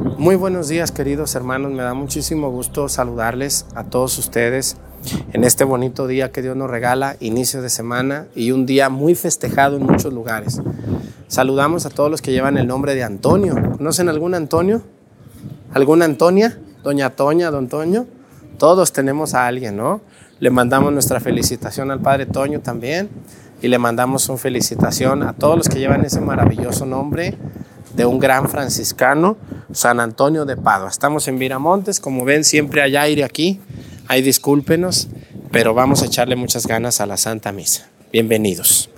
Muy buenos días queridos hermanos, me da muchísimo gusto saludarles a todos ustedes en este bonito día que Dios nos regala, inicio de semana y un día muy festejado en muchos lugares. Saludamos a todos los que llevan el nombre de Antonio. ¿Conocen algún Antonio? ¿Alguna Antonia? Doña Toña, Don Toño. Todos tenemos a alguien, ¿no? Le mandamos nuestra felicitación al Padre Toño también y le mandamos una felicitación a todos los que llevan ese maravilloso nombre de un gran franciscano, San Antonio de Padua. Estamos en Viramontes, como ven siempre hay aire aquí, hay discúlpenos, pero vamos a echarle muchas ganas a la Santa Misa. Bienvenidos.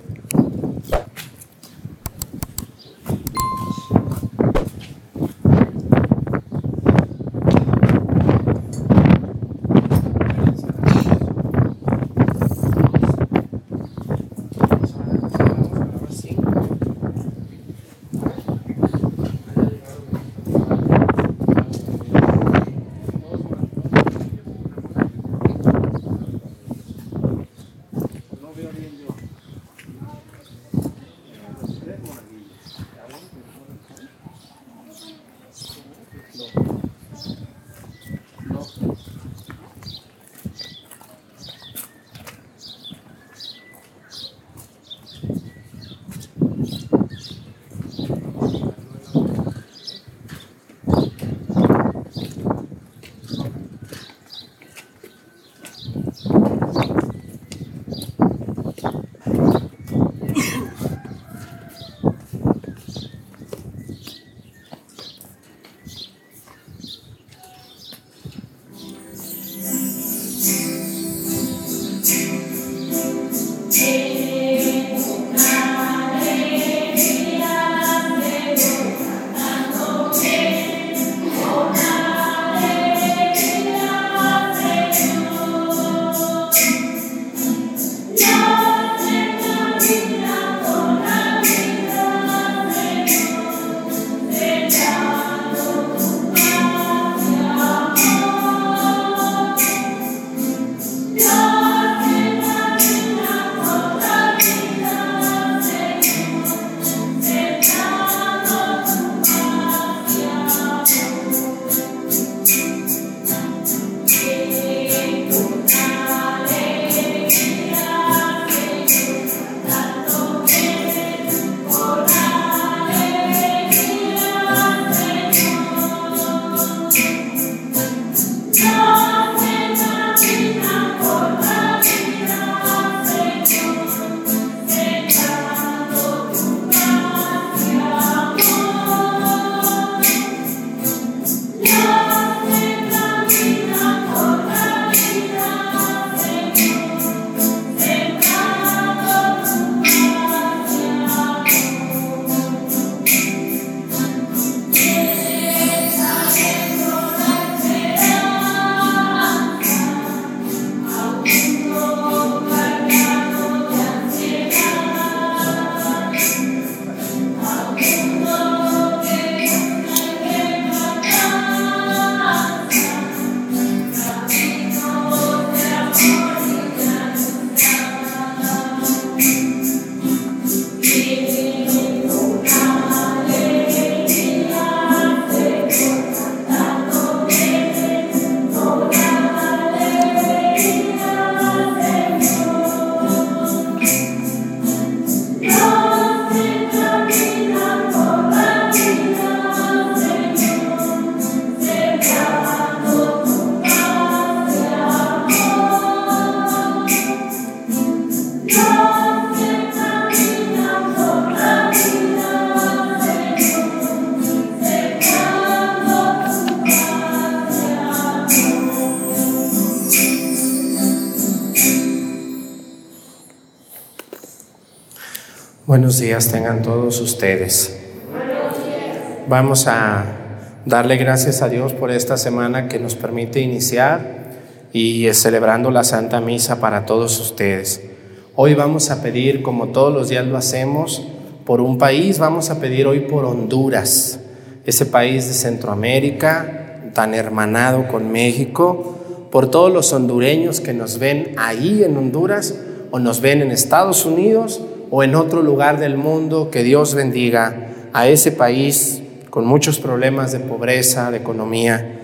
Días tengan todos ustedes. Vamos a darle gracias a Dios por esta semana que nos permite iniciar y celebrando la Santa Misa para todos ustedes. Hoy vamos a pedir, como todos los días lo hacemos, por un país, vamos a pedir hoy por Honduras, ese país de Centroamérica tan hermanado con México, por todos los hondureños que nos ven ahí en Honduras o nos ven en Estados Unidos o en otro lugar del mundo, que Dios bendiga a ese país con muchos problemas de pobreza, de economía,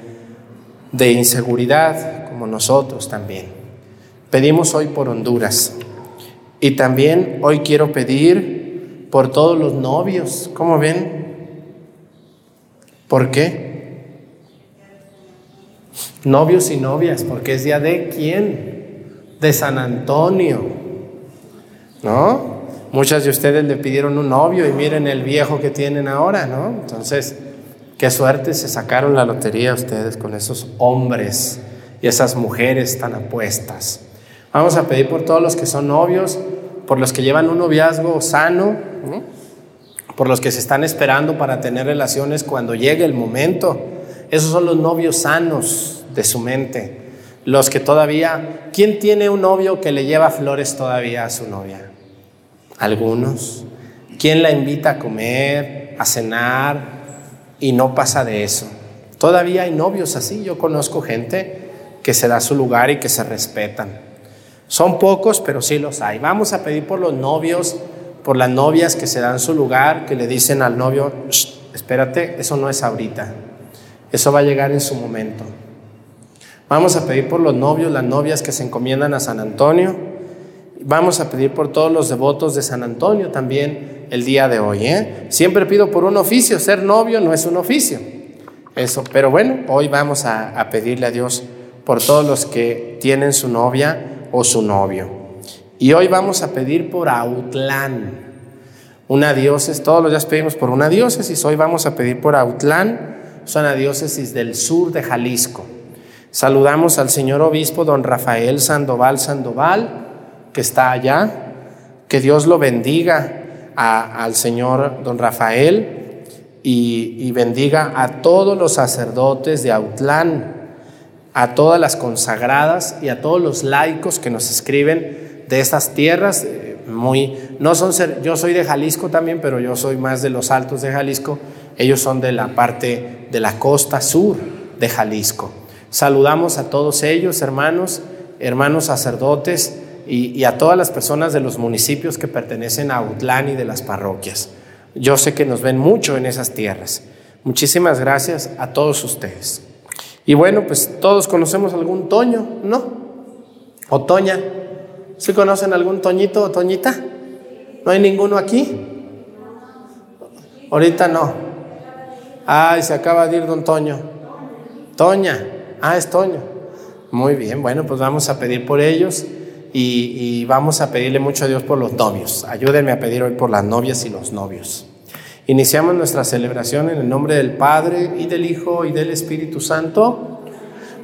de inseguridad, como nosotros también. Pedimos hoy por Honduras y también hoy quiero pedir por todos los novios. ¿Cómo ven? ¿Por qué? Novios y novias, porque es día de quién? De San Antonio. ¿No? Muchas de ustedes le pidieron un novio y miren el viejo que tienen ahora, ¿no? Entonces, qué suerte se sacaron la lotería ustedes con esos hombres y esas mujeres tan apuestas. Vamos a pedir por todos los que son novios, por los que llevan un noviazgo sano, por los que se están esperando para tener relaciones cuando llegue el momento. Esos son los novios sanos de su mente. Los que todavía, ¿quién tiene un novio que le lleva flores todavía a su novia? Algunos. ¿Quién la invita a comer, a cenar y no pasa de eso? Todavía hay novios así, yo conozco gente que se da su lugar y que se respetan. Son pocos, pero sí los hay. Vamos a pedir por los novios, por las novias que se dan su lugar, que le dicen al novio, espérate, eso no es ahorita, eso va a llegar en su momento. Vamos a pedir por los novios, las novias que se encomiendan a San Antonio, Vamos a pedir por todos los devotos de San Antonio también el día de hoy. ¿eh? Siempre pido por un oficio, ser novio no es un oficio. Eso, pero bueno, hoy vamos a, pedirle a Dios por todos los que tienen su novia o su novio. Y hoy vamos a pedir por Autlán, una diócesis, todos los días pedimos por una diócesis, hoy vamos a pedir por Autlán, es una diócesis del sur de Jalisco. Saludamos al señor obispo don Rafael Sandoval Sandoval, que está allá. Que Dios lo bendiga al Señor don Rafael y, bendiga a todos los sacerdotes de Autlán, a todas las consagradas y a todos los laicos que nos escriben de estas tierras. Eh, muy, no son ser, yo soy de Jalisco también, pero yo soy más de los altos de Jalisco. Ellos son de la parte de la costa sur de Jalisco. Saludamos a todos ellos, hermanos, hermanos sacerdotes y, a todas las personas de los municipios que pertenecen a Autlán y de las parroquias. Yo sé que nos ven mucho en esas tierras. Muchísimas gracias a todos ustedes. Y bueno, pues todos conocemos algún Toño, ¿no? O Toña. ¿Sí conocen algún Toñito o Toñita? ¿No hay ninguno aquí? Ahorita no. Ay, se acaba de ir don Toño. Toña. Ah, es Toño. Muy bien, bueno, pues vamos a pedir por ellos y, vamos a pedirle mucho a Dios por los novios. Ayúdenme a pedir hoy por las novias y los novios. Iniciamos nuestra celebración en el nombre del Padre y del Hijo y del Espíritu Santo.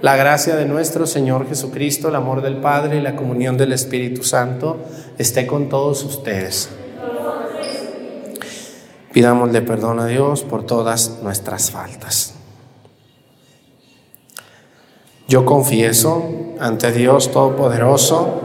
La gracia de nuestro Señor Jesucristo, el amor del Padre y la comunión del Espíritu Santo esté con todos ustedes. Pidámosle perdón a Dios por todas nuestras faltas. Yo confieso ante Dios Todopoderoso,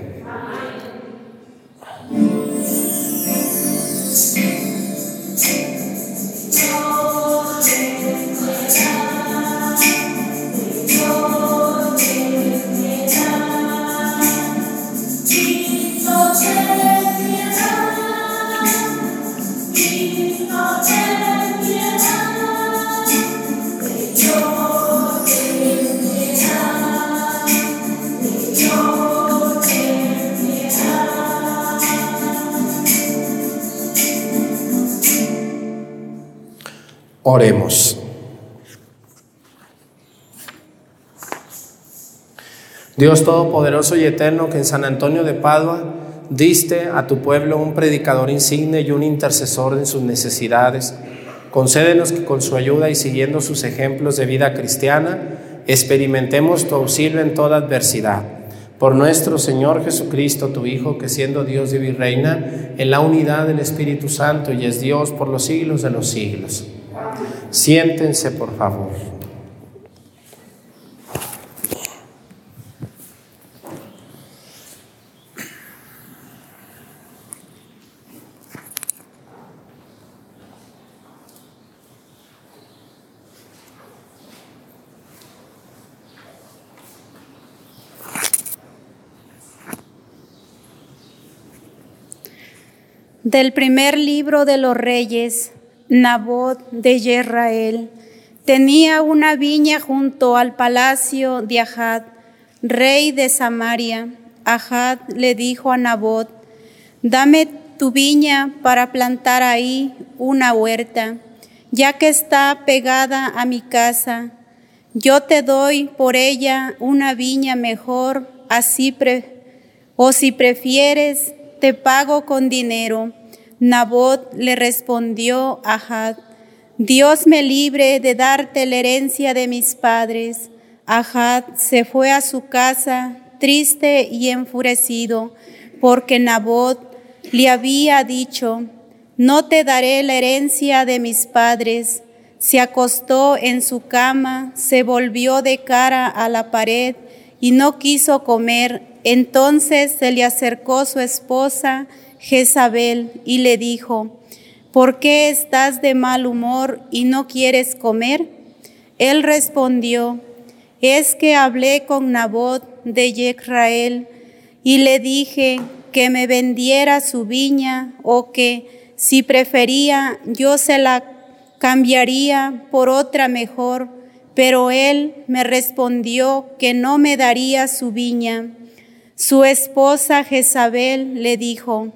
Oremos. Dios Todopoderoso y Eterno, que en San Antonio de Padua diste a tu pueblo un predicador insigne y un intercesor en sus necesidades, concédenos que con su ayuda y siguiendo sus ejemplos de vida cristiana, experimentemos tu auxilio en toda adversidad. Por nuestro Señor Jesucristo, tu Hijo, que siendo Dios y reina en la unidad del Espíritu Santo y es Dios por los siglos de los siglos. Siéntense, por favor. Del primer libro de los reyes, Nabot de Israel, tenía una viña junto al palacio de Ahad, rey de Samaria. Ahad le dijo a Nabot, dame tu viña para plantar ahí una huerta, ya que está pegada a mi casa. Yo te doy por ella una viña mejor, así o si prefieres, te pago con dinero. Nabot le respondió a Ahad, Dios me libre de darte la herencia de mis padres. Ahad se fue a su casa triste y enfurecido, porque Nabot le había dicho, no te daré la herencia de mis padres. Se acostó en su cama, se volvió de cara a la pared y no quiso comer. Entonces se le acercó su esposa Jezabel y le dijo, ¿por qué estás de mal humor y no quieres comer? Él respondió, es que hablé con Nabot de Israel y le dije que me vendiera su viña o que si prefería yo se la cambiaría por otra mejor, pero él me respondió que no me daría su viña. Su esposa Jezabel le dijo,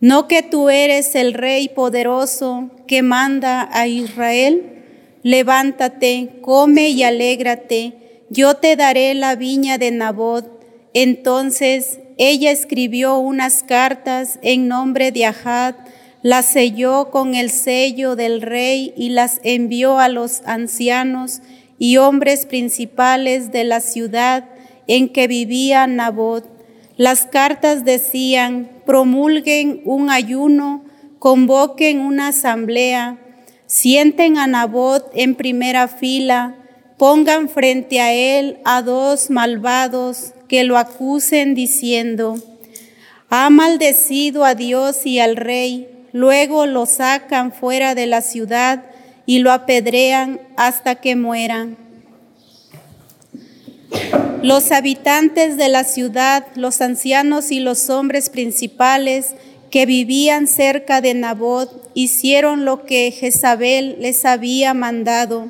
¿No que tú eres el rey poderoso que manda a Israel? Levántate, come y alégrate, yo te daré la viña de Nabot. Entonces ella escribió unas cartas en nombre de Ahad, las selló con el sello del rey y las envió a los ancianos y hombres principales de la ciudad en que vivía Nabot. Las cartas decían, promulguen un ayuno, convoquen una asamblea, sienten a Nabot en primera fila, pongan frente a él a dos malvados que lo acusen diciendo, ha maldecido a Dios y al rey, luego lo sacan fuera de la ciudad y lo apedrean hasta que mueran. Los habitantes de la ciudad, los ancianos y los hombres principales que vivían cerca de Nabot hicieron lo que Jezabel les había mandado,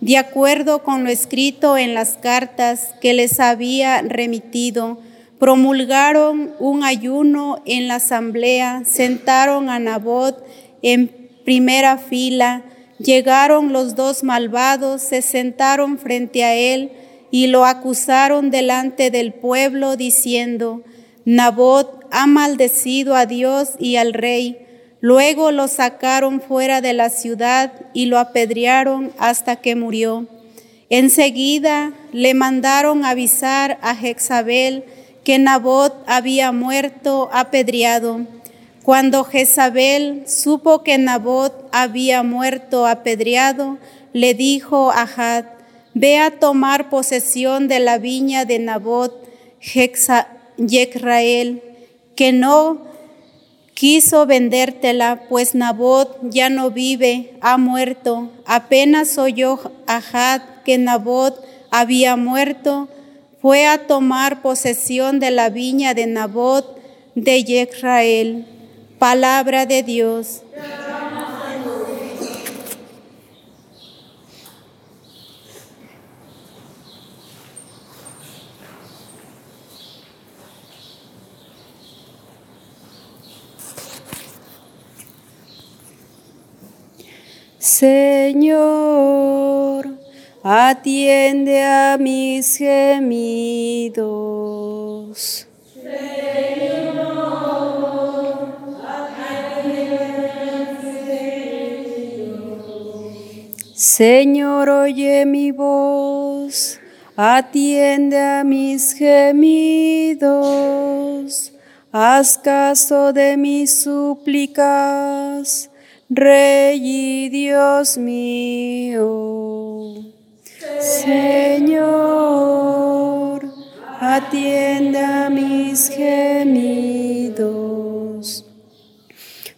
de acuerdo con lo escrito en las cartas que les había remitido. Promulgaron un ayuno en la asamblea, sentaron a Nabot en primera fila, llegaron los dos malvados, se sentaron frente a él, y lo acusaron delante del pueblo diciendo, Nabot ha maldecido a Dios y al rey. Luego lo sacaron fuera de la ciudad y lo apedrearon hasta que murió. Enseguida le mandaron avisar a Jezabel que Nabot había muerto apedreado. Cuando Jezabel supo que Nabot había muerto apedreado, le dijo a Had, Ve a tomar posesión de la viña de Nabot, Jezrael, que no quiso vendértela, pues Nabot ya no vive, ha muerto. Apenas oyó Ahad que Nabot había muerto, fue a tomar posesión de la viña de Nabot de Jezrael. Palabra de Dios. Señor, atiende a mis gemidos. Señor, atiende a mis. Señor, oye mi voz, atiende a mis gemidos. Haz caso de mis súplicas Rey y Dios mío. Señor, atienda mis gemidos.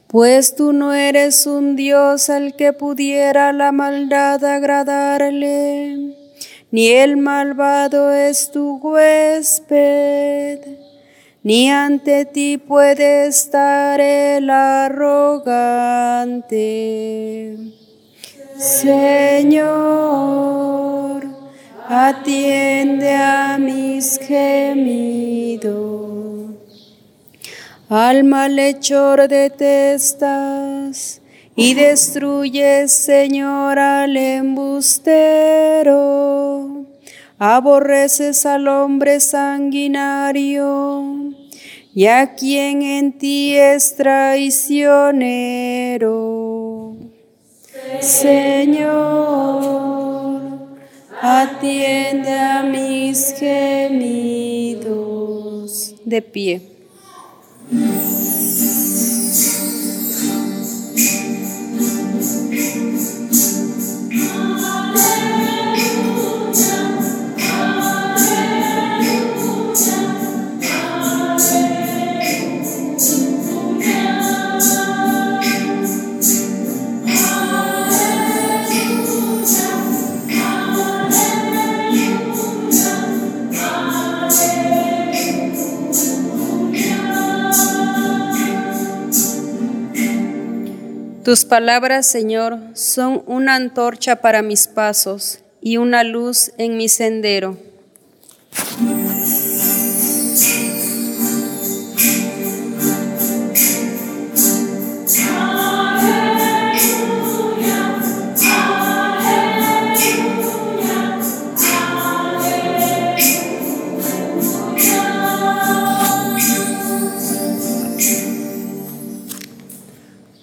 Pues tú no eres un Dios al que pudiera la maldad agradarle, ni el malvado es tu huésped ni ante ti puede estar el arrogante. Señor, atiende a mis gemidos. Al malhechor detestas y destruyes, Señor, al embustero aborreces al hombre sanguinario y a quien en ti es traicionero. Señor, atiende a mis gemidos. De pie. Tus palabras, Señor, son una antorcha para mis pasos y una luz en mi sendero.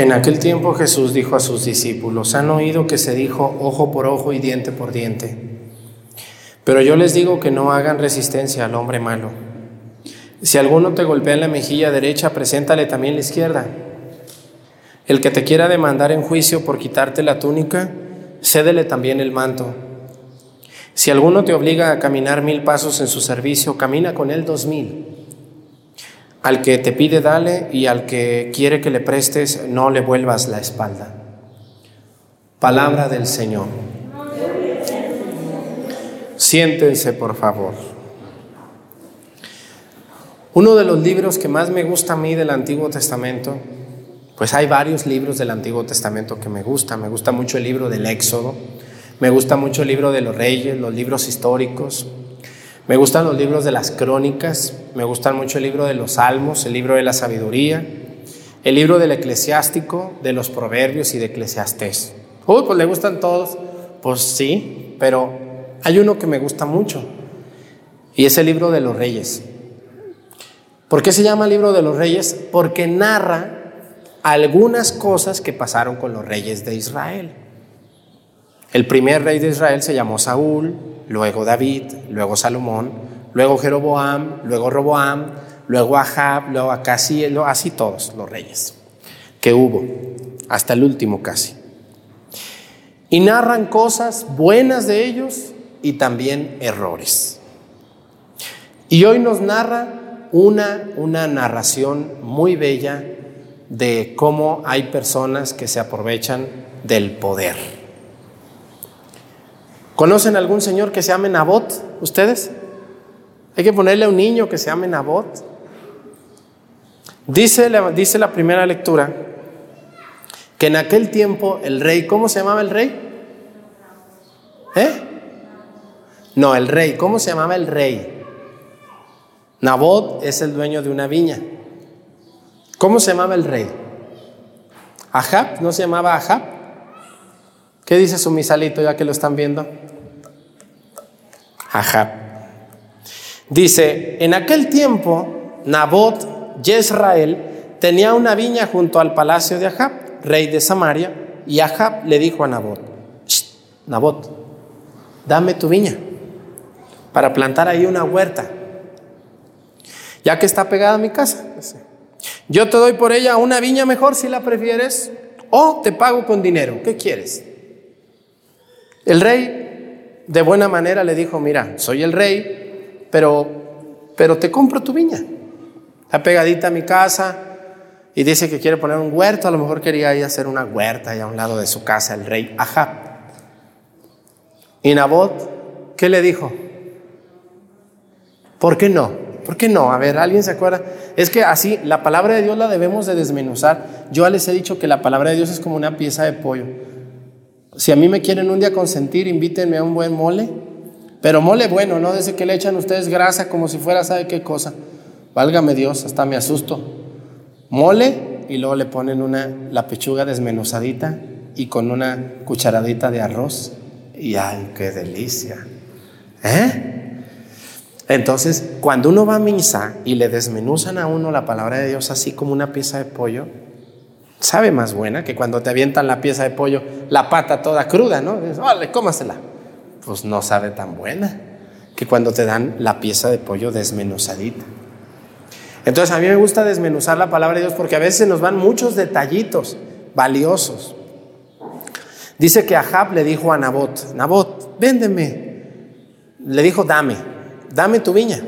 En aquel tiempo Jesús dijo a sus discípulos, han oído que se dijo ojo por ojo y diente por diente, pero yo les digo que no hagan resistencia al hombre malo. Si alguno te golpea en la mejilla derecha, preséntale también la izquierda. El que te quiera demandar en juicio por quitarte la túnica, cédele también el manto. Si alguno te obliga a caminar mil pasos en su servicio, camina con él dos mil. Al que te pide, dale, y al que quiere que le prestes, no le vuelvas la espalda. Palabra del Señor. Siéntense, por favor. Uno de los libros que más me gusta a mí del Antiguo Testamento, pues hay varios libros del Antiguo Testamento que me gustan. Me gusta mucho el libro del Éxodo, me gusta mucho el libro de los reyes, los libros históricos, me gustan los libros de las crónicas, me gustan mucho el libro de los salmos, el libro de la sabiduría, el libro del eclesiástico, de los proverbios y de eclesiastés. Uy, pues le gustan todos. Pues sí, pero hay uno que me gusta mucho y es el libro de los reyes. ¿Por qué se llama libro de los reyes? Porque narra algunas cosas que pasaron con los reyes de Israel. El primer rey de Israel se llamó Saúl, luego David, luego Salomón, luego Jeroboam, luego Roboam, luego Ahab, luego Acasi, así todos los reyes que hubo, hasta el último casi. Y narran cosas buenas de ellos y también errores. Y hoy nos narra una, una narración muy bella de cómo hay personas que se aprovechan del poder. ¿Conocen algún señor que se llame Nabot? ¿Ustedes? Hay que ponerle a un niño que se llame Nabot. Dice dice la primera lectura que en aquel tiempo el rey, ¿cómo se llamaba el rey? ¿Eh? No, el rey, ¿cómo se llamaba el rey? Nabot es el dueño de una viña. ¿Cómo se llamaba el rey? Ahab, ¿no se llamaba Ahab? ¿Qué dice su misalito ya que lo están viendo? Ahab. Dice, en aquel tiempo, Nabot, Jezrael, tenía una viña junto al palacio de Ahab, rey de Samaria, y Ahab le dijo a Nabot, Nabot, dame tu viña para plantar ahí una huerta, ya que está pegada a mi casa. Yo te doy por ella una viña mejor si la prefieres, o te pago con dinero. ¿Qué quieres? El rey de buena manera le dijo, mira, soy el rey, pero, pero te compro tu viña. Está pegadita a mi casa y dice que quiere poner un huerto, a lo mejor quería ir a hacer una huerta ahí a un lado de su casa, el rey Ahab. Y Nabot, ¿qué le dijo? ¿Por qué no? ¿Por qué no? A ver, ¿alguien se acuerda? Es que así, la palabra de Dios la debemos de desmenuzar. Yo les he dicho que la palabra de Dios es como una pieza de pollo. Si a mí me quieren un día consentir, invítenme a un buen mole. Pero mole bueno, no desde que le echan ustedes grasa como si fuera sabe qué cosa. Válgame Dios, hasta me asusto. Mole y luego le ponen una, la pechuga desmenuzadita y con una cucharadita de arroz. Y ay, qué delicia. ¿Eh? Entonces, cuando uno va a misa y le desmenuzan a uno la palabra de Dios así como una pieza de pollo, sabe más buena que cuando te avientan la pieza de pollo, la pata toda cruda, ¿no? Dices, vale, cómasela. Pues no sabe tan buena que cuando te dan la pieza de pollo desmenuzadita. Entonces, a mí me gusta desmenuzar la palabra de Dios porque a veces nos van muchos detallitos valiosos. Dice que Ahab le dijo a Nabot, Nabot, véndeme. Le dijo, dame dame tu viña,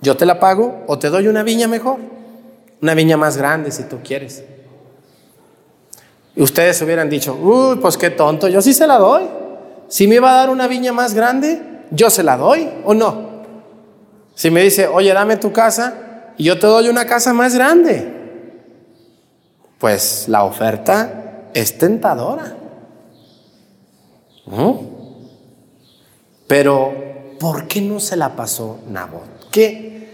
yo te la pago o te doy una viña mejor, una viña más grande si tú quieres. Ustedes hubieran dicho, uy, pues qué tonto, yo sí se la doy. Si me iba a dar una viña más grande, yo se la doy o no. Si me dice, oye, dame tu casa y yo te doy una casa más grande, pues la oferta es tentadora. Pero ¿por qué no se la pasó Nabot? ¿Qué?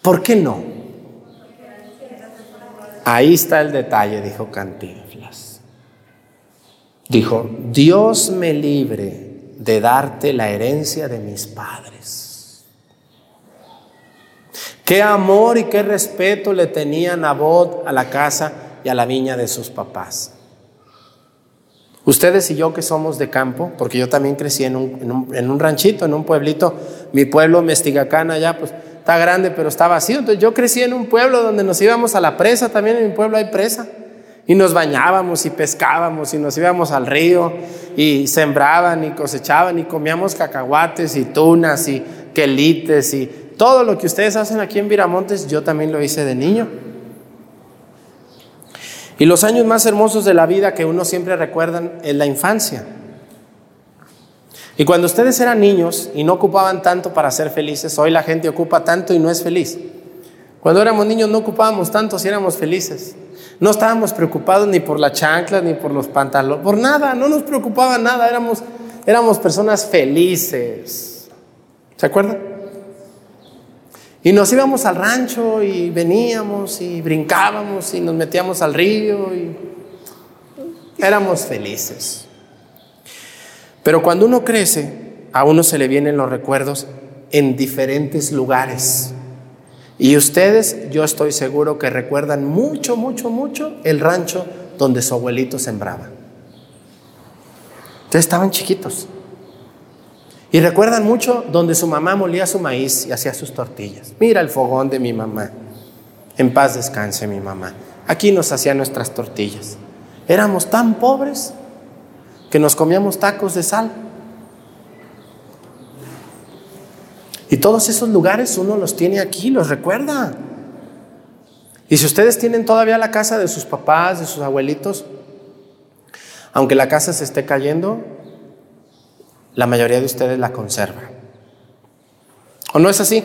¿Por qué no? Ahí está el detalle, dijo Cantinflas. Dijo, Dios me libre de darte la herencia de mis padres. Qué amor y qué respeto le tenía Nabot a la casa y a la viña de sus papás. Ustedes y yo que somos de campo, porque yo también crecí en un, ranchito, en un pueblito, mi pueblo Mestigacán allá, pues está grande, pero está vacío. Entonces yo crecí en un pueblo donde nos íbamos a la presa, también en mi pueblo hay presa. Y nos bañábamos y pescábamos y nos íbamos al río y sembraban y cosechaban y comíamos cacahuates y tunas y quelites y todo lo que ustedes hacen aquí en Viramontes, yo también lo hice de niño. Y los años más hermosos de la vida que uno siempre recuerdan es la infancia. Y cuando ustedes eran niños y no ocupaban tanto para ser felices, hoy la gente ocupa tanto y no es feliz. Cuando éramos niños no ocupábamos tanto si éramos felices. No estábamos preocupados ni por la chancla ni por los pantalones, por nada, no nos preocupaba nada, éramos, éramos personas felices. ¿Se acuerdan? Y nos íbamos al rancho y veníamos y brincábamos y nos metíamos al río y éramos felices. Pero cuando uno crece, a uno se le vienen los recuerdos en diferentes lugares. Y ustedes, yo estoy seguro que recuerdan mucho, mucho, mucho el rancho donde su abuelito sembraba. Ustedes estaban chiquitos. Y recuerdan mucho donde su mamá molía su maíz y hacía sus tortillas. Mira el fogón de mi mamá. En paz descanse mi mamá. Aquí nos hacía nuestras tortillas. Éramos tan pobres que nos comíamos tacos de sal. Y todos esos lugares uno los tiene aquí, los recuerda. Y si ustedes tienen todavía la casa de sus papás, de sus abuelitos, aunque la casa se esté cayendo, la mayoría de ustedes la conserva. ¿O no es así?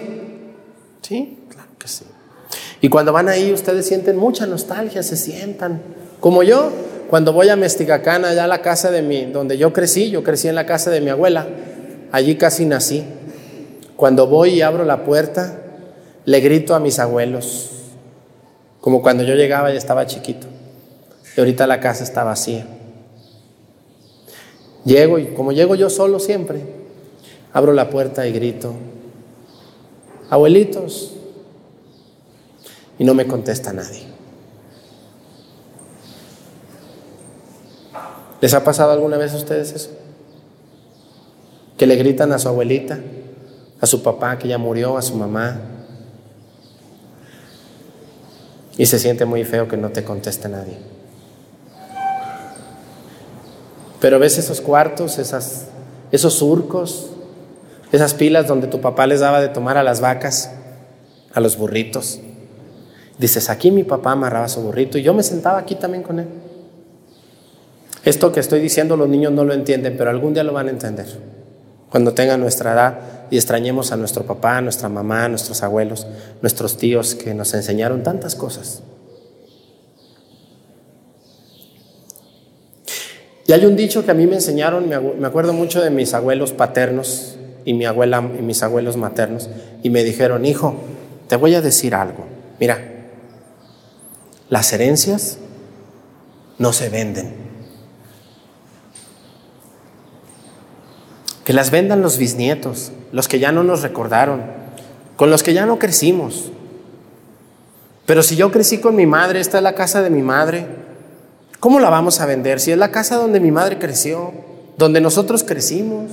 Sí, claro que sí. Y cuando van ahí, ustedes sienten mucha nostalgia, se sientan. Como yo, cuando voy a Mestigacán, allá la casa de mi, donde yo crecí, yo crecí en la casa de mi abuela, allí casi nací. Cuando voy y abro la puerta, le grito a mis abuelos, como cuando yo llegaba y estaba chiquito. Y ahorita la casa está vacía. Llego y como llego yo solo siempre, abro la puerta y grito, abuelitos, y no me contesta nadie. ¿Les ha pasado alguna vez a ustedes eso? Que le gritan a su abuelita, a su papá que ya murió, a su mamá, y se siente muy feo que no te conteste nadie. Pero ves esos cuartos, esas, esos surcos, esas pilas donde tu papá les daba de tomar a las vacas, a los burritos. Dices, aquí mi papá amarraba su burrito y yo me sentaba aquí también con él. Esto que estoy diciendo los niños no lo entienden, pero algún día lo van a entender. Cuando tengan nuestra edad y extrañemos a nuestro papá, a nuestra mamá, a nuestros abuelos, nuestros tíos que nos enseñaron tantas cosas. Y hay un dicho que a mí me enseñaron, me acuerdo mucho de mis abuelos paternos y mi abuela y mis abuelos maternos, y me dijeron, hijo, te voy a decir algo. Mira, las herencias no se venden. Que las vendan los bisnietos, los que ya no nos recordaron, con los que ya no crecimos. Pero si yo crecí con mi madre, esta es la casa de mi madre, ¿Cómo la vamos a vender? Si es la casa donde mi madre creció, donde nosotros crecimos.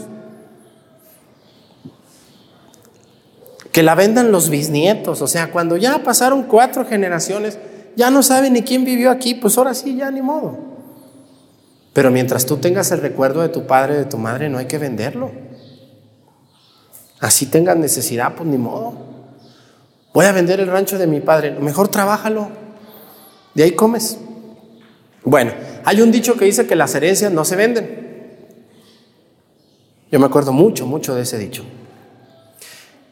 Que la vendan los bisnietos, o sea, cuando ya pasaron cuatro generaciones, ya no saben ni quién vivió aquí, pues ahora sí, ya ni modo. Pero mientras tú tengas el recuerdo de tu padre, de tu madre, no hay que venderlo. Así tengan necesidad, pues ni modo. Voy a vender el rancho de mi padre, mejor trabájalo, de ahí comes. Bueno, hay un dicho que dice que las herencias no se venden. Yo me acuerdo mucho, mucho de ese dicho.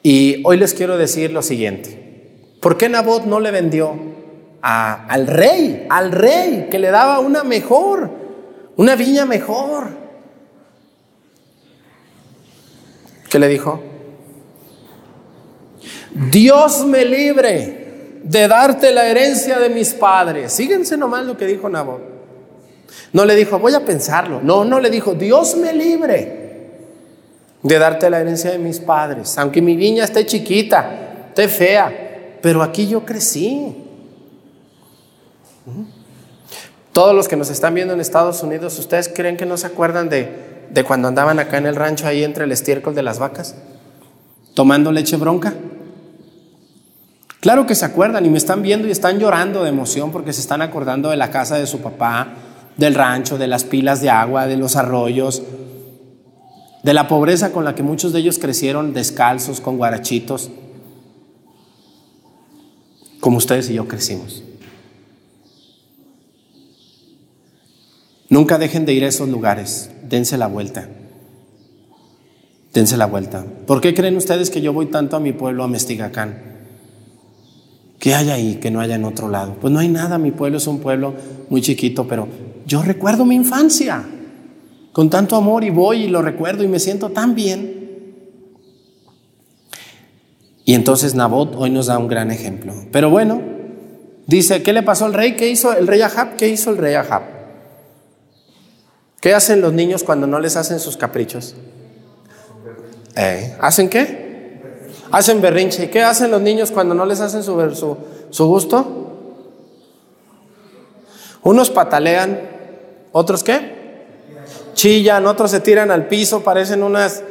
Y hoy les quiero decir lo siguiente. ¿Por qué Nabot no le vendió al rey, al rey que le daba una mejor, una viña mejor? ¿Qué le dijo? Dios me libre de darte la herencia de mis padres. Síguense nomás lo que dijo Nabot. No le dijo, voy a pensarlo. No, no le dijo, Dios me libre de darte la herencia de mis padres. Aunque mi viña esté chiquita, esté fea, pero aquí yo crecí. Todos los que nos están viendo en Estados Unidos, ¿ustedes creen que no se acuerdan de, de cuando andaban acá en el rancho ahí entre el estiércol de las vacas? Tomando leche bronca. Claro que se acuerdan y me están viendo y están llorando de emoción porque se están acordando de la casa de su papá, del rancho, de las pilas de agua, de los arroyos, de la pobreza con la que muchos de ellos crecieron descalzos, con guarachitos, como ustedes y yo crecimos. Nunca dejen de ir a esos lugares, dense la vuelta. Dense la vuelta. ¿Por qué creen ustedes que yo voy tanto a mi pueblo, a Mestigacán? ¿Qué hay ahí que no haya en otro lado? Pues no hay nada, mi pueblo es un pueblo muy chiquito, pero yo recuerdo mi infancia con tanto amor y voy y lo recuerdo y me siento tan bien. Y entonces Nabot hoy nos da un gran ejemplo. Pero bueno, dice, ¿qué le pasó al rey? ¿Qué hizo el rey Ahab? ¿Qué hizo el rey Ahab? ¿Qué hacen los niños cuando no les hacen sus caprichos? ¿Eh? ¿Hacen qué? Hacen berrinche. ¿Y qué hacen los niños cuando no les hacen su, su, gusto? Unos patalean, otros qué? Chillan, otros se tiran al piso, parecen unas,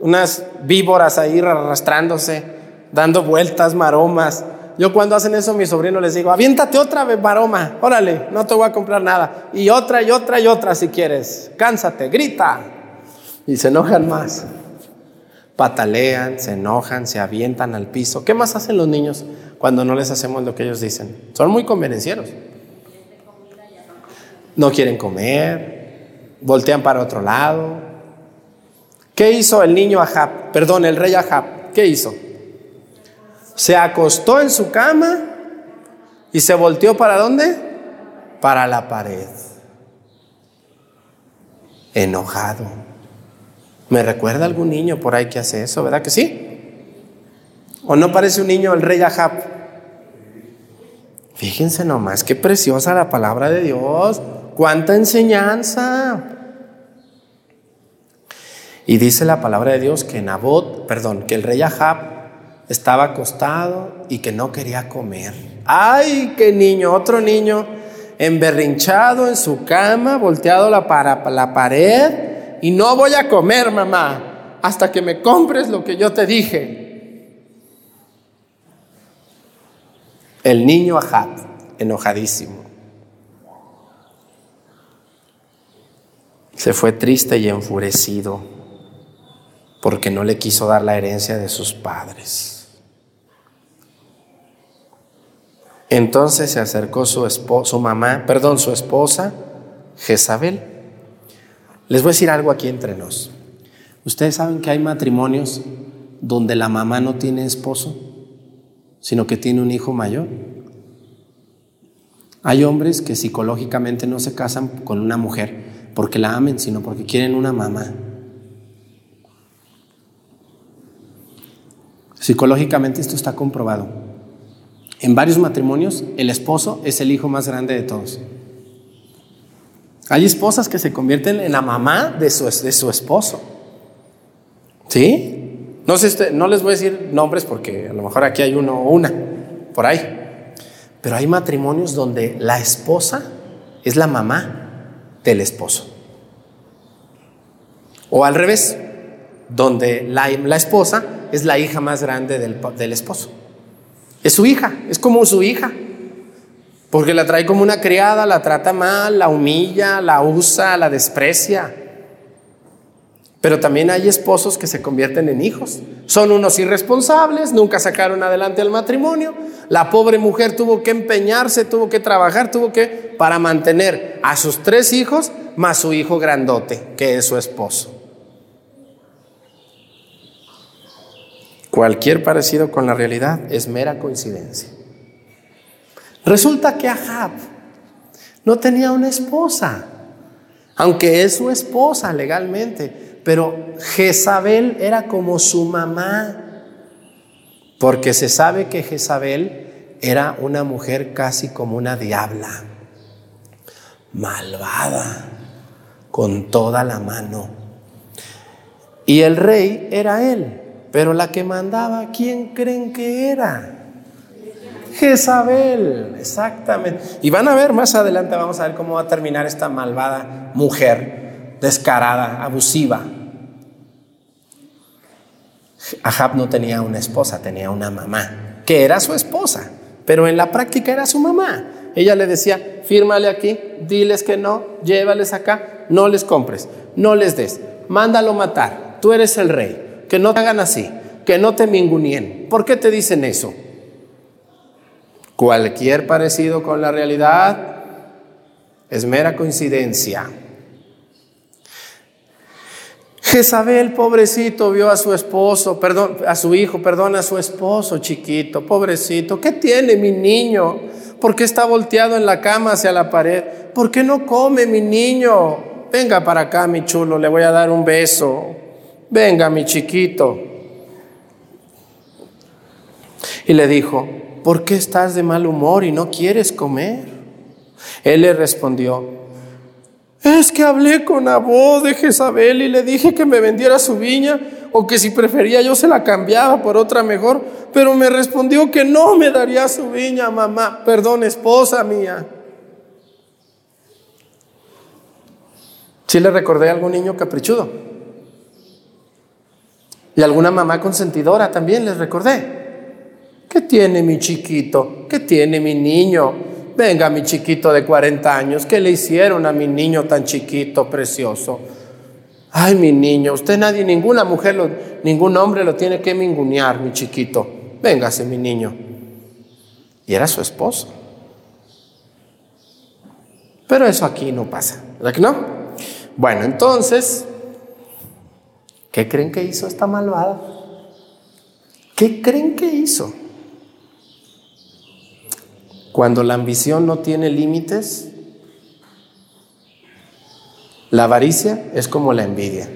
unas víboras ahí arrastrándose, dando vueltas, maromas. Yo cuando hacen eso, a mi sobrino les digo, aviéntate otra vez, maroma, órale, no te voy a comprar nada. Y otra, y otra, y otra si quieres. Cánsate, grita. Y se enojan más patalean, se enojan, se avientan al piso. ¿Qué más hacen los niños cuando no les hacemos lo que ellos dicen? Son muy convenencieros. No quieren comer, voltean para otro lado. ¿Qué hizo el niño Ahab? Perdón, el rey Ahab. ¿Qué hizo? Se acostó en su cama y se volteó para dónde? Para la pared. Enojado. ¿Me recuerda algún niño por ahí que hace eso, verdad que sí? ¿O no parece un niño el rey Ahab? Fíjense nomás, qué preciosa la palabra de Dios, cuánta enseñanza. Y dice la palabra de Dios que Nabot, perdón, que el rey Ahab estaba acostado y que no quería comer. Ay, qué niño, otro niño emberrinchado en su cama, volteado la, para la pared y no voy a comer, mamá, hasta que me compres lo que yo te dije. El niño Ahab, enojadísimo. Se fue triste y enfurecido porque no le quiso dar la herencia de sus padres. Entonces se acercó su, su mamá, perdón, su esposa, Jezabel. Les voy a decir algo aquí entre nos. Ustedes saben que hay matrimonios donde la mamá no tiene esposo sino que tiene un hijo mayor. Hay hombres que psicológicamente no se casan con una mujer porque la amen, sino porque quieren una mamá. Psicológicamente esto está comprobado. En varios matrimonios el esposo es el hijo más grande de todos. Hay esposas que se convierten en la mamá de su, de su esposo. ¿Sí? No, sé, no les voy a decir nombres porque a lo mejor aquí hay uno o una, por ahí. Pero hay matrimonios donde la esposa es la mamá del esposo. O al revés, donde la, esposa es la hija más grande del, del esposo. Es su hija, es como su hija. Porque la trae como una criada, la trata mal, la humilla, la usa, la desprecia. Pero también hay esposos que se convierten en hijos. Son unos irresponsables, nunca sacaron adelante el matrimonio. La pobre mujer tuvo que empeñarse, tuvo que trabajar, tuvo que para mantener a sus tres hijos más su hijo grandote, que es su esposo. Cualquier parecido con la realidad es mera coincidencia. Resulta que Ahab no tenía una esposa, aunque es su esposa legalmente pero Jezabel era como su mamá, porque se sabe que Jezabel era una mujer casi como una diabla, malvada, con toda la mano. Y el rey era él, pero la que mandaba, ¿quién creen que era? Jezabel, exactamente. Y van a ver más adelante, vamos a ver cómo va a terminar esta malvada mujer descarada, abusiva. Ahab no tenía una esposa, tenía una mamá, que era su esposa, pero en la práctica era su mamá. Ella le decía, fírmale aquí, diles que no, llévales acá, no les compres, no les des, mándalo matar, tú eres el rey, que no te hagan así, que no te mingunien. ¿Por qué te dicen eso? Cualquier parecido con la realidad es mera coincidencia. Jezabel, pobrecito, vio a su esposo, perdón, a su hijo, perdón, a su esposo chiquito, pobrecito. ¿Qué tiene mi niño? ¿Por qué está volteado en la cama hacia la pared? ¿Por qué no come mi niño? Venga para acá, mi chulo, le voy a dar un beso. Venga, mi chiquito. Y le dijo, ¿por qué estás de mal humor y no quieres comer? Él le respondió, es que hablé con Abó de Jezabel y le dije que me vendiera su viña o que si prefería yo se la cambiaba por otra mejor, pero me respondió que no me daría su viña, mamá, perdón, esposa mía. Sí le recordé a algún niño caprichudo. Y alguna mamá consentidora también les recordé. ¿Qué tiene mi chiquito? ¿Qué tiene mi niño? Venga, mi chiquito de 40 años, ¿qué le hicieron a mi niño tan chiquito, precioso? Ay, mi niño, usted nadie, ninguna mujer, ningún hombre lo tiene que mingunear, mi chiquito. Véngase, mi niño. Y era su esposo. Pero eso aquí no pasa, ¿verdad que no? Bueno, entonces, ¿qué creen que hizo esta malvada? ¿Qué creen que hizo? Cuando la ambición no tiene límites, la avaricia es como la envidia.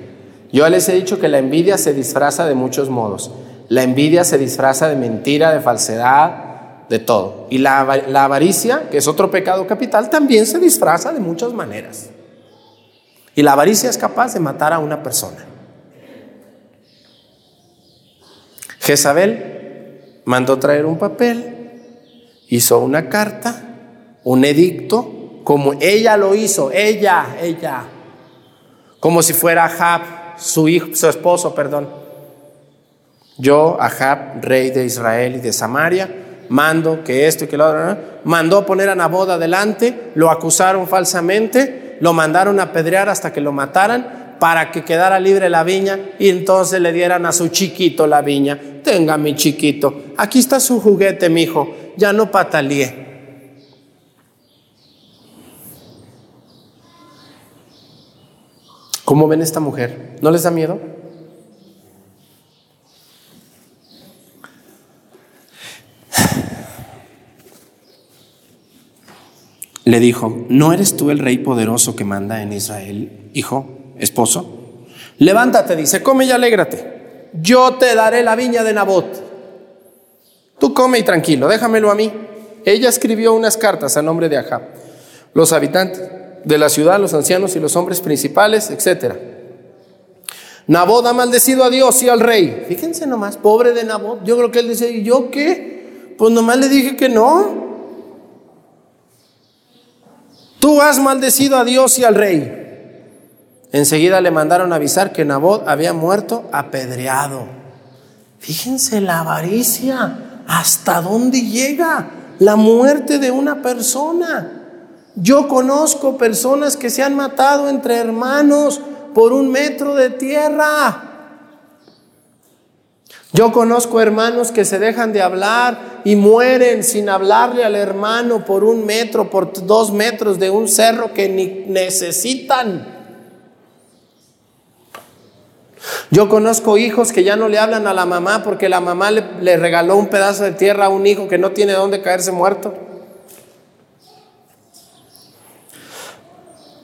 Yo les he dicho que la envidia se disfraza de muchos modos. La envidia se disfraza de mentira, de falsedad, de todo. Y la, la avaricia, que es otro pecado capital, también se disfraza de muchas maneras. Y la avaricia es capaz de matar a una persona. Jezabel mandó traer un papel, hizo una carta, un edicto, como ella lo hizo, ella, ella, como si fuera Ahab, su hijo, su esposo, perdón. Yo, Ahab, rey de Israel y de Samaria, mando que esto y que lo otro, mandó poner a Nabot adelante, lo acusaron falsamente, lo mandaron a apedrear hasta que lo mataran para que quedara libre la viña y entonces le dieran a su chiquito la viña. Tenga mi chiquito, aquí está su juguete, mi hijo, ya no pataleé. ¿Cómo ven esta mujer? ¿No les da miedo? le dijo, ¿no eres tú el rey poderoso que manda en Israel, hijo, esposo? Levántate, dice, come y alégrate. Yo te daré la viña de Nabot. Tú come y tranquilo, déjamelo a mí. Ella escribió unas cartas a nombre de Ahab, los habitantes de la ciudad, los ancianos y los hombres principales, etc. Nabot ha maldecido a Dios y al rey. Fíjense nomás, pobre de Nabot. Yo creo que él dice, ¿y yo qué? Pues nomás le dije que no. Tú has maldecido a Dios y al rey. Enseguida le mandaron avisar que Nabot había muerto apedreado. Fíjense la avaricia, hasta dónde llega la muerte de una persona. Yo conozco personas que se han matado entre hermanos por un metro de tierra. Yo conozco hermanos que se dejan de hablar y mueren sin hablarle al hermano por un metro, por dos metros de un cerro que ni necesitan. Yo conozco hijos que ya no le hablan a la mamá porque la mamá le, regaló un pedazo de tierra a un hijo que no tiene dónde caerse muerto.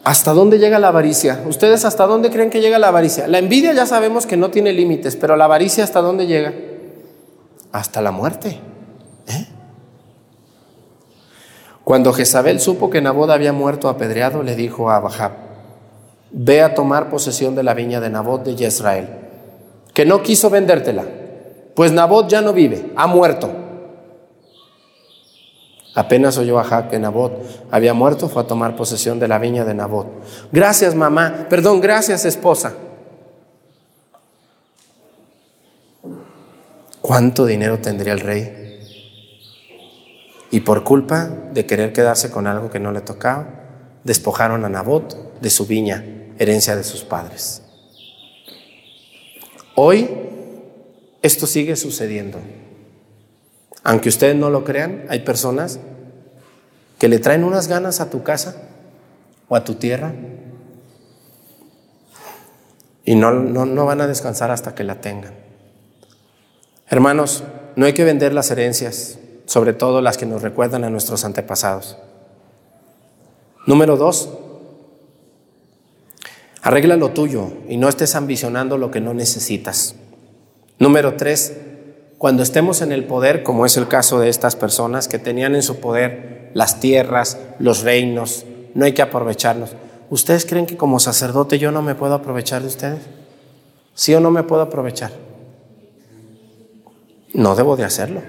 ¿Hasta dónde llega la avaricia? ¿Ustedes hasta dónde creen que llega la avaricia? La envidia ya sabemos que no tiene límites, pero la avaricia hasta dónde llega? Hasta la muerte. ¿eh? Cuando Jezabel supo que Nabot había muerto apedreado, le dijo a Abahab, ve a tomar posesión de la viña de Nabot de Jezreel, que no quiso vendértela, pues Nabot ya no vive, ha muerto. Apenas oyó a que Nabot había muerto, fue a tomar posesión de la viña de Nabot. Gracias, mamá. Perdón, gracias, esposa. ¿Cuánto dinero tendría el rey? Y por culpa de querer quedarse con algo que no le tocaba, despojaron a Nabot de su viña, herencia de sus padres. Hoy esto sigue sucediendo. Aunque ustedes no lo crean, hay personas que le traen unas ganas a tu casa o a tu tierra y no, no, van a descansar hasta que la tengan. Hermanos, no hay que vender las herencias, sobre todo las que nos recuerdan a nuestros antepasados. Número dos, arregla lo tuyo y no estés ambicionando lo que no necesitas. Número tres, cuando estemos en el poder, como es el caso de estas personas que tenían en su poder las tierras, los reinos, no hay que aprovecharnos. ¿Ustedes creen que como sacerdote yo no me puedo aprovechar de ustedes? ¿Sí o no me puedo aprovechar? No debo de hacerlo.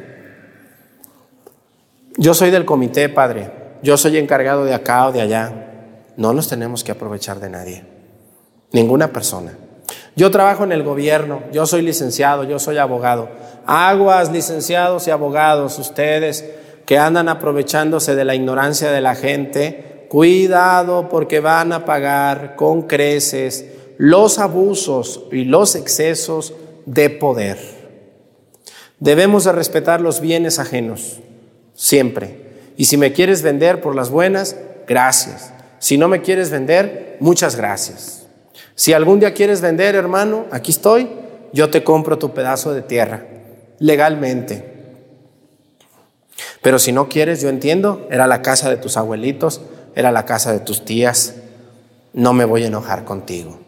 Yo soy del comité, padre. Yo soy encargado de acá o de allá. No nos tenemos que aprovechar de nadie. Ninguna persona. Yo trabajo en el gobierno, yo soy licenciado, yo soy abogado. Aguas, licenciados y abogados, ustedes que andan aprovechándose de la ignorancia de la gente, cuidado porque van a pagar con creces los abusos y los excesos de poder. Debemos de respetar los bienes ajenos, siempre. Y si me quieres vender por las buenas, gracias. Si no me quieres vender, muchas gracias. Si algún día quieres vender, hermano, aquí estoy, yo te compro tu pedazo de tierra, legalmente. Pero si no quieres, yo entiendo, era la casa de tus abuelitos, era la casa de tus tías, no me voy a enojar contigo.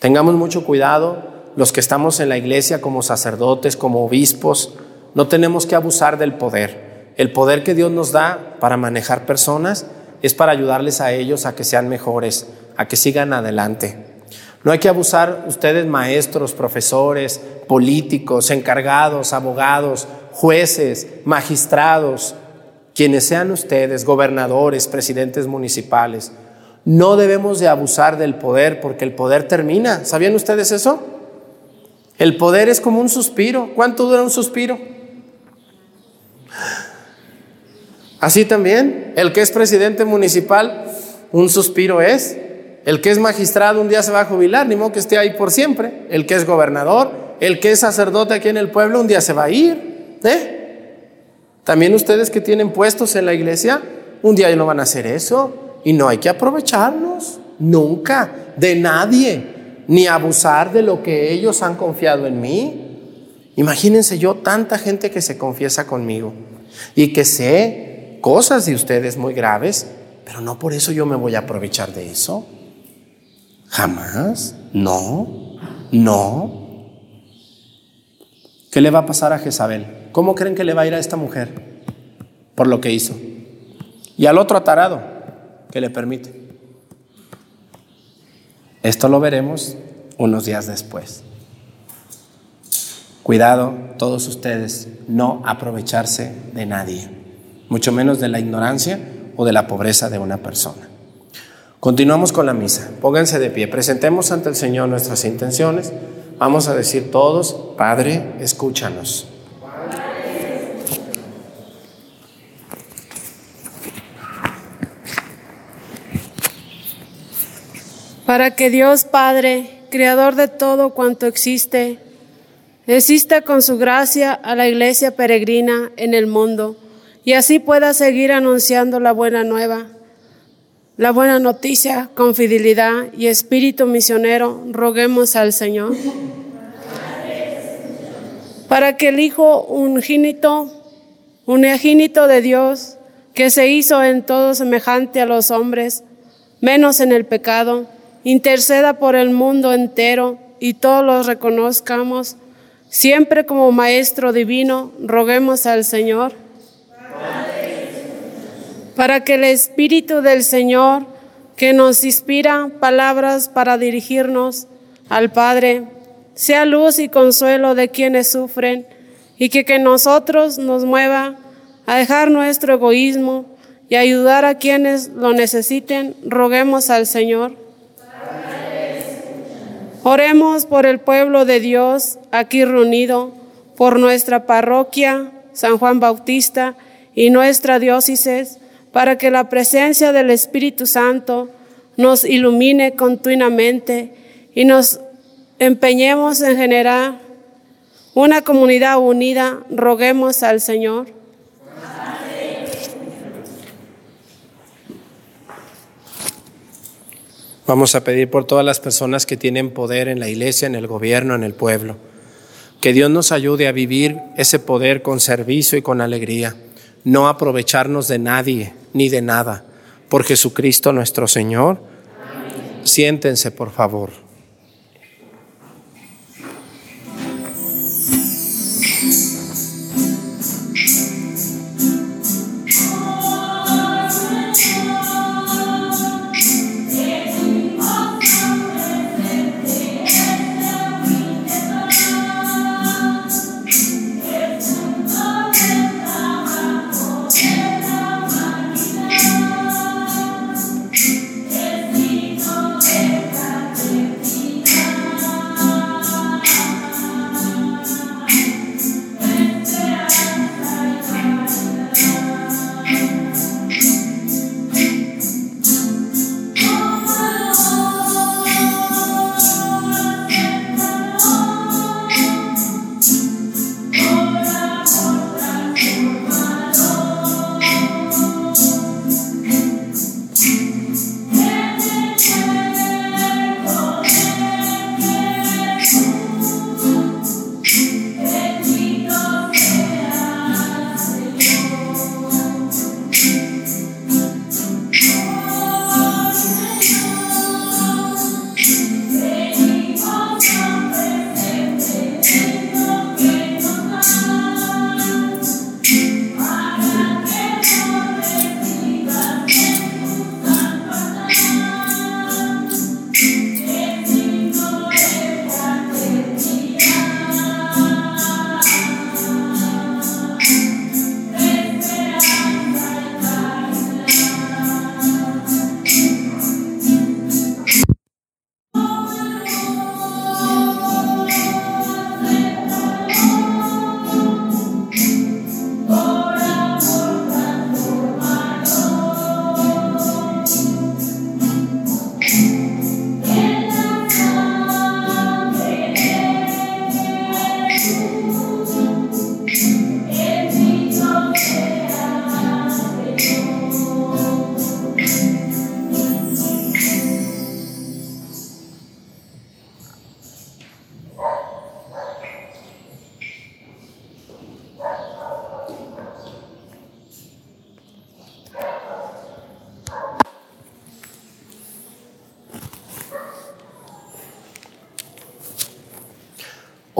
Tengamos mucho cuidado los que estamos en la iglesia como sacerdotes, como obispos, No tenemos que abusar del poder. El poder que Dios nos da para manejar personas es para ayudarles a ellos a que sean mejores, a que sigan adelante. No hay que abusar ustedes maestros, profesores, políticos, encargados, abogados, jueces, magistrados, quienes sean ustedes, gobernadores, presidentes municipales. No debemos de abusar del poder porque el poder termina. ¿Sabían ustedes eso? El poder es como un suspiro. ¿Cuánto dura un suspiro? Así también, el que es presidente municipal, un suspiro es. El que es magistrado un día se va a jubilar, ni modo que esté ahí por siempre. El que es gobernador, el que es sacerdote aquí en el pueblo un día se va a ir. ¿eh? También ustedes que tienen puestos en la iglesia, un día no van a hacer eso. Y no hay que aprovecharnos nunca de nadie, ni abusar de lo que ellos han confiado en mí. Imagínense yo tanta gente que se confiesa conmigo y que sé cosas de ustedes muy graves, pero no por eso yo me voy a aprovechar de eso. Jamás. No, no. ¿Qué le va a pasar a Jezabel? ¿Cómo creen que le va a ir a esta mujer? Por lo que hizo. Y al otro atarado que le permite. Esto lo veremos unos días después. Cuidado, todos ustedes, no aprovecharse de nadie, mucho menos de la ignorancia o de la pobreza de una persona. Continuamos con la misa. Pónganse de pie. Presentemos ante el Señor nuestras intenciones. Vamos a decir todos, Padre, escúchanos. Para que Dios Padre, Creador de todo cuanto existe, exista con su gracia a la iglesia peregrina en el mundo y así pueda seguir anunciando la buena nueva la buena noticia con fidelidad y espíritu misionero, roguemos al Señor. Para que el Hijo ungínito, unigénito de Dios, que se hizo en todo semejante a los hombres, menos en el pecado, interceda por el mundo entero y todos los reconozcamos, siempre como Maestro Divino, roguemos al Señor para que el Espíritu del Señor, que nos inspira palabras para dirigirnos al Padre, sea luz y consuelo de quienes sufren y que, que nosotros nos mueva a dejar nuestro egoísmo y ayudar a quienes lo necesiten, roguemos al Señor. Oremos por el pueblo de Dios aquí reunido, por nuestra parroquia San Juan Bautista y nuestra diócesis, para que la presencia del Espíritu Santo nos ilumine continuamente y nos empeñemos en generar una comunidad unida, roguemos al Señor. Vamos a pedir por todas las personas que tienen poder en la iglesia, en el gobierno, en el pueblo. Que Dios nos ayude a vivir ese poder con servicio y con alegría no aprovecharnos de nadie ni de nada. Por Jesucristo nuestro Señor. Siéntense, por favor.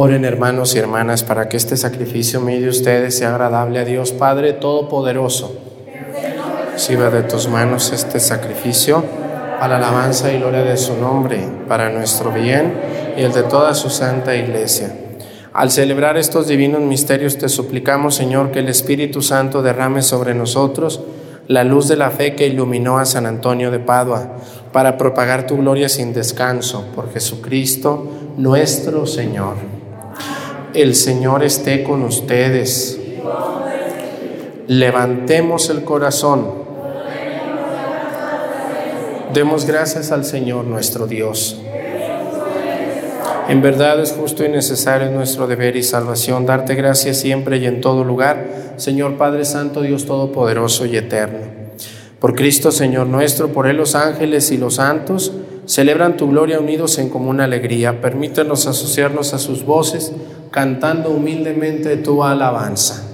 Oren hermanos y hermanas para que este sacrificio mío de ustedes sea agradable a Dios Padre Todopoderoso. Reciba de tus manos este sacrificio para la alabanza y gloria de su nombre, para nuestro bien y el de toda su santa iglesia. Al celebrar estos divinos misterios te suplicamos, Señor, que el Espíritu Santo derrame sobre nosotros la luz de la fe que iluminó a San Antonio de Padua, para propagar tu gloria sin descanso, por Jesucristo nuestro Señor. El Señor esté con ustedes. Levantemos el corazón. Demos gracias al Señor nuestro Dios. En verdad es justo y necesario nuestro deber y salvación darte gracias siempre y en todo lugar, Señor Padre Santo, Dios Todopoderoso y Eterno. Por Cristo, Señor nuestro, por Él los ángeles y los santos celebran tu gloria unidos en común alegría. Permítanos asociarnos a sus voces cantando humildemente tu alabanza.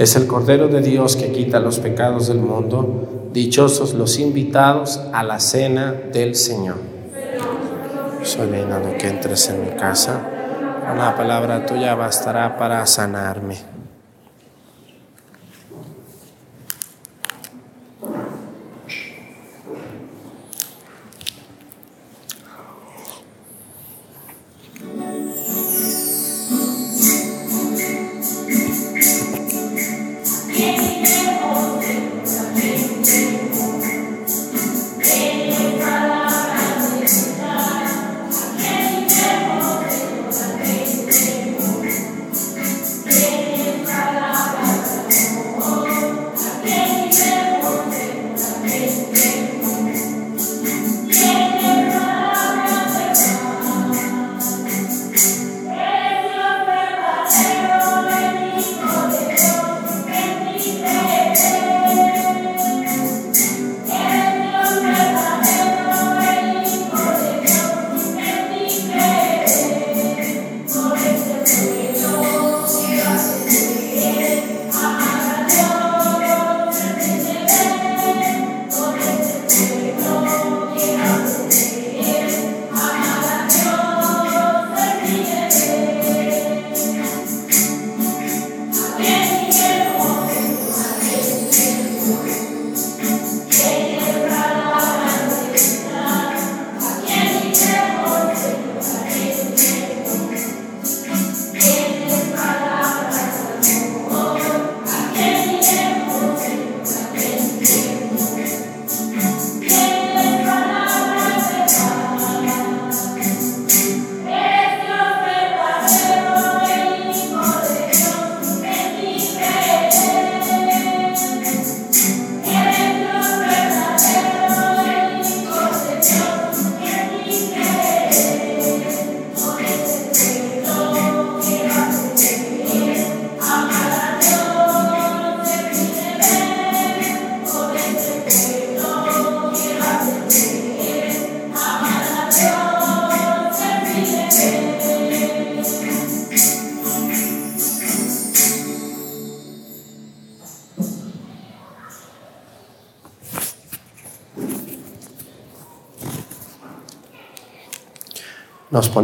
Es el Cordero de Dios que quita los pecados del mundo. Dichosos los invitados a la cena del Señor. Soy de que entres en mi casa. Una palabra tuya bastará para sanarme.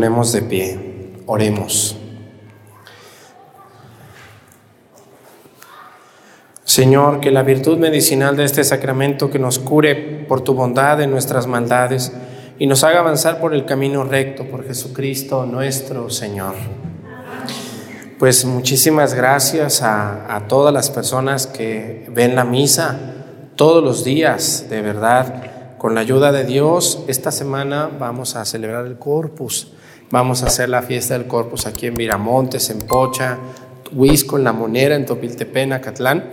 De pie, oremos. Señor, que la virtud medicinal de este sacramento que nos cure por tu bondad en nuestras maldades y nos haga avanzar por el camino recto, por Jesucristo nuestro Señor. Pues muchísimas gracias a todas las personas que ven la misa todos los días, de verdad con la ayuda de Dios, esta semana vamos a celebrar el Corpus. Vamos a hacer la fiesta del Corpus aquí en Viramontes, en Pocha, Huisco, en La Monera, en Topiltepén, Acatlán.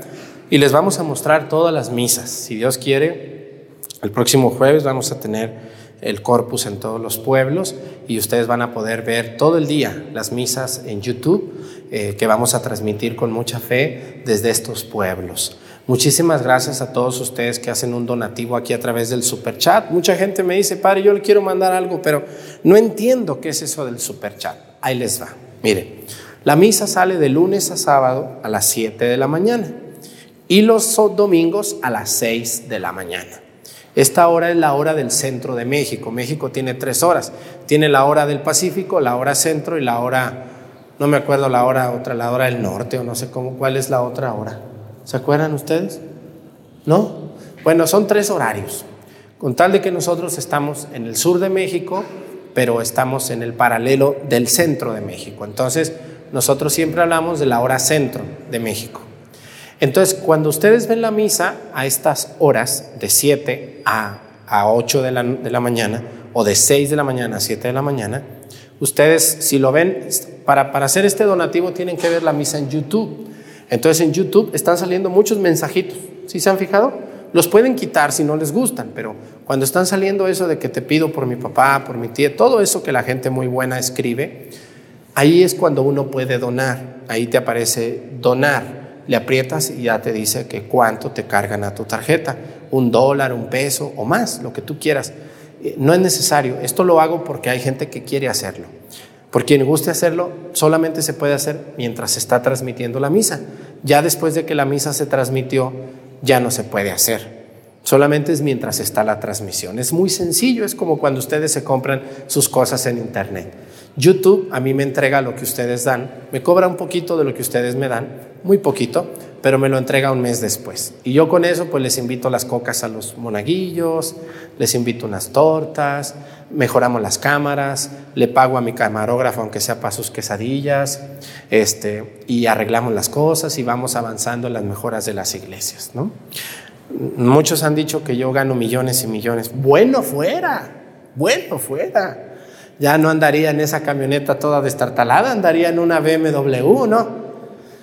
Y les vamos a mostrar todas las misas. Si Dios quiere, el próximo jueves vamos a tener el Corpus en todos los pueblos y ustedes van a poder ver todo el día las misas en YouTube eh, que vamos a transmitir con mucha fe desde estos pueblos. Muchísimas gracias a todos ustedes que hacen un donativo aquí a través del super chat. Mucha gente me dice, padre, yo le quiero mandar algo, pero no entiendo qué es eso del super chat. Ahí les va. Mire, la misa sale de lunes a sábado a las 7 de la mañana y los domingos a las 6 de la mañana. Esta hora es la hora del centro de México. México tiene tres horas. Tiene la hora del Pacífico, la hora centro y la hora, no me acuerdo la hora otra, la hora del norte o no sé cómo, cuál es la otra hora. ¿Se acuerdan ustedes? ¿No? Bueno, son tres horarios. Con tal de que nosotros estamos en el sur de México, pero estamos en el paralelo del centro de México. Entonces, nosotros siempre hablamos de la hora centro de México. Entonces, cuando ustedes ven la misa a estas horas, de 7 a, a 8 de la, de la mañana, o de 6 de la mañana a 7 de la mañana, ustedes, si lo ven, para, para hacer este donativo tienen que ver la misa en YouTube. Entonces en YouTube están saliendo muchos mensajitos. ¿Sí se han fijado? Los pueden quitar si no les gustan, pero cuando están saliendo eso de que te pido por mi papá, por mi tía, todo eso que la gente muy buena escribe, ahí es cuando uno puede donar. Ahí te aparece donar. Le aprietas y ya te dice que cuánto te cargan a tu tarjeta. Un dólar, un peso o más, lo que tú quieras. Eh, no es necesario. Esto lo hago porque hay gente que quiere hacerlo. Por quien guste hacerlo, solamente se puede hacer mientras se está transmitiendo la misa. Ya después de que la misa se transmitió, ya no se puede hacer. Solamente es mientras está la transmisión. Es muy sencillo, es como cuando ustedes se compran sus cosas en internet. YouTube a mí me entrega lo que ustedes dan, me cobra un poquito de lo que ustedes me dan, muy poquito, pero me lo entrega un mes después. Y yo con eso pues les invito las cocas a los monaguillos, les invito unas tortas, mejoramos las cámaras, le pago a mi camarógrafo aunque sea para sus quesadillas, este, y arreglamos las cosas y vamos avanzando en las mejoras de las iglesias, ¿no? Muchos han dicho que yo gano millones y millones. Bueno fuera, bueno fuera. Ya no andaría en esa camioneta toda destartalada, andaría en una BMW, ¿no?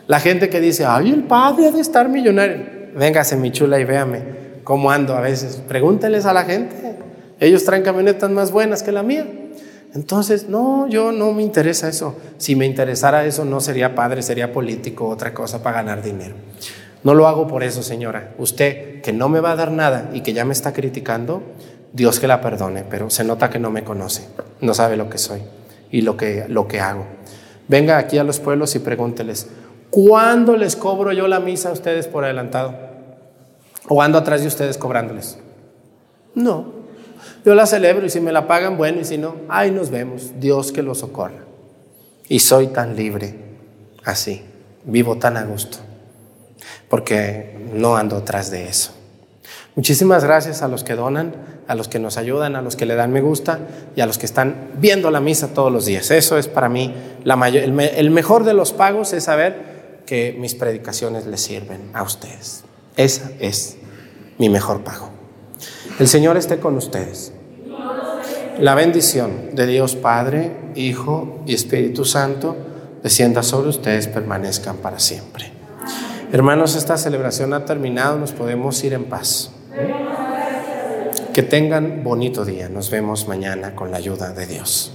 La gente que dice, ay, el padre ha de estar millonario. Véngase, mi chula, y véame cómo ando a veces. Pregúnteles a la gente. Ellos traen camionetas más buenas que la mía. Entonces, no, yo no me interesa eso. Si me interesara eso, no sería padre, sería político, otra cosa para ganar dinero. No lo hago por eso, señora. Usted que no me va a dar nada y que ya me está criticando, Dios que la perdone, pero se nota que no me conoce, no sabe lo que soy y lo que, lo que hago. Venga aquí a los pueblos y pregúnteles, ¿Cuándo les cobro yo la misa a ustedes por adelantado? ¿O ando atrás de ustedes cobrándoles? No. Yo la celebro y si me la pagan, bueno, y si no, ahí nos vemos. Dios que lo socorra. Y soy tan libre así. Vivo tan a gusto. Porque no ando atrás de eso. Muchísimas gracias a los que donan, a los que nos ayudan, a los que le dan me gusta y a los que están viendo la misa todos los días. Eso es para mí el, el mejor de los pagos es saber que mis predicaciones les sirven a ustedes. Esa es mi mejor pago. El Señor esté con ustedes. La bendición de Dios Padre, Hijo y Espíritu Santo descienda sobre ustedes, permanezcan para siempre. Hermanos, esta celebración ha terminado, nos podemos ir en paz. Que tengan bonito día. Nos vemos mañana con la ayuda de Dios.